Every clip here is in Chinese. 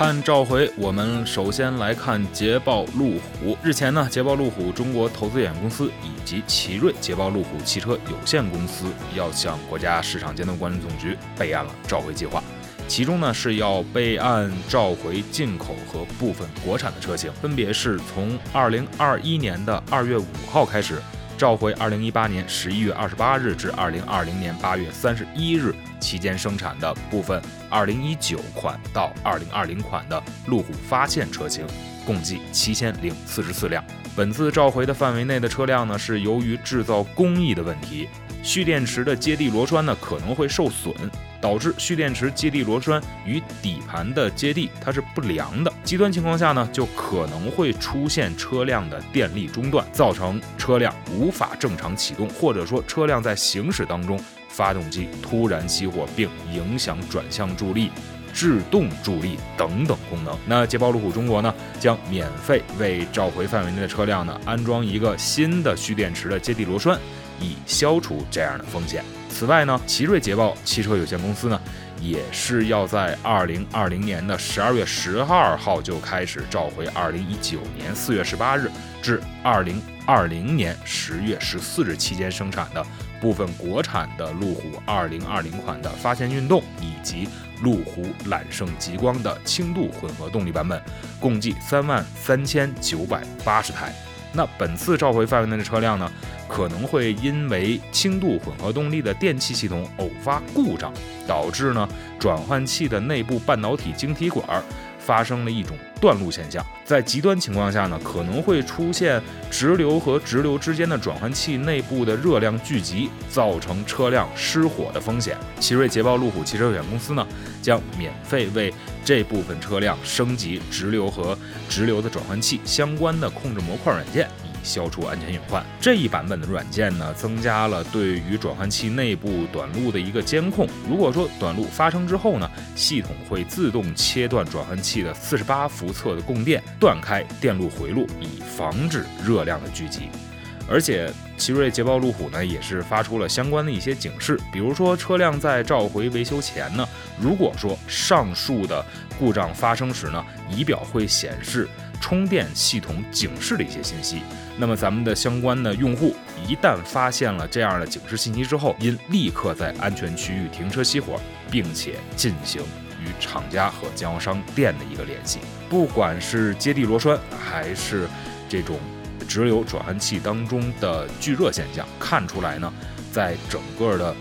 看召回，我们首先来看捷豹路虎。日前呢，捷豹路虎中国投资有限公司以及奇瑞捷豹路虎汽车有限公司要向国家市场监督管理总局备案了召回计划，其中呢是要备案召回进口和部分国产的车型，分别是从二零二一年的二月五号开始。召回二零一八年十一月二十八日至二零二零年八月三十一日期间生产的部分二零一九款到二零二零款的路虎发现车型，共计七千零四十四辆。本次召回的范围内的车辆呢，是由于制造工艺的问题，蓄电池的接地螺栓呢可能会受损。导致蓄电池接地螺栓与底盘的接地它是不良的，极端情况下呢，就可能会出现车辆的电力中断，造成车辆无法正常启动，或者说车辆在行驶当中发动机突然熄火，并影响转向助力、制动助力等等功能。那捷豹路虎中国呢，将免费为召回范围内的车辆呢安装一个新的蓄电池的接地螺栓，以消除这样的风险。此外呢，奇瑞捷豹汽车有限公司呢，也是要在二零二零年的十二月十二号就开始召回二零一九年四月十八日至二零二零年十月十四日期间生产的部分国产的路虎二零二零款的发现运动以及路虎揽胜极光的轻度混合动力版本，共计三万三千九百八十台。那本次召回范围内的车辆呢，可能会因为轻度混合动力的电气系统偶发故障，导致呢转换器的内部半导体晶体管发生了一种断路现象。在极端情况下呢，可能会出现直流和直流之间的转换器内部的热量聚集，造成车辆失火的风险。奇瑞捷豹路虎汽车有限公司呢，将免费为这部分车辆升级直流和直流的转换器相关的控制模块软件。消除安全隐患。这一版本的软件呢，增加了对于转换器内部短路的一个监控。如果说短路发生之后呢，系统会自动切断转换器的四十八伏侧的供电，断开电路回路，以防止热量的聚集。而且，奇瑞捷豹路虎呢，也是发出了相关的一些警示，比如说车辆在召回维修前呢，如果说上述的故障发生时呢，仪表会显示。充电系统警示的一些信息，那么咱们的相关的用户一旦发现了这样的警示信息之后，应立刻在安全区域停车熄火，并且进行与厂家和经销商店的一个联系。不管是接地螺栓，还是这种直流转换器当中的聚热现象，看出来呢，在整个的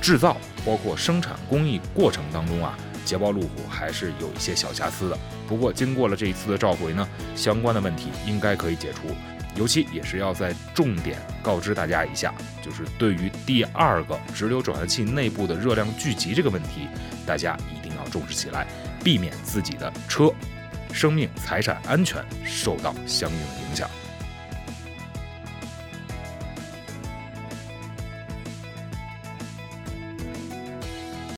制造包括生产工艺过程当中啊。捷豹路虎还是有一些小瑕疵的，不过经过了这一次的召回呢，相关的问题应该可以解除。尤其也是要在重点告知大家一下，就是对于第二个直流转换器内部的热量聚集这个问题，大家一定要重视起来，避免自己的车、生命、财产安全受到相应的影响。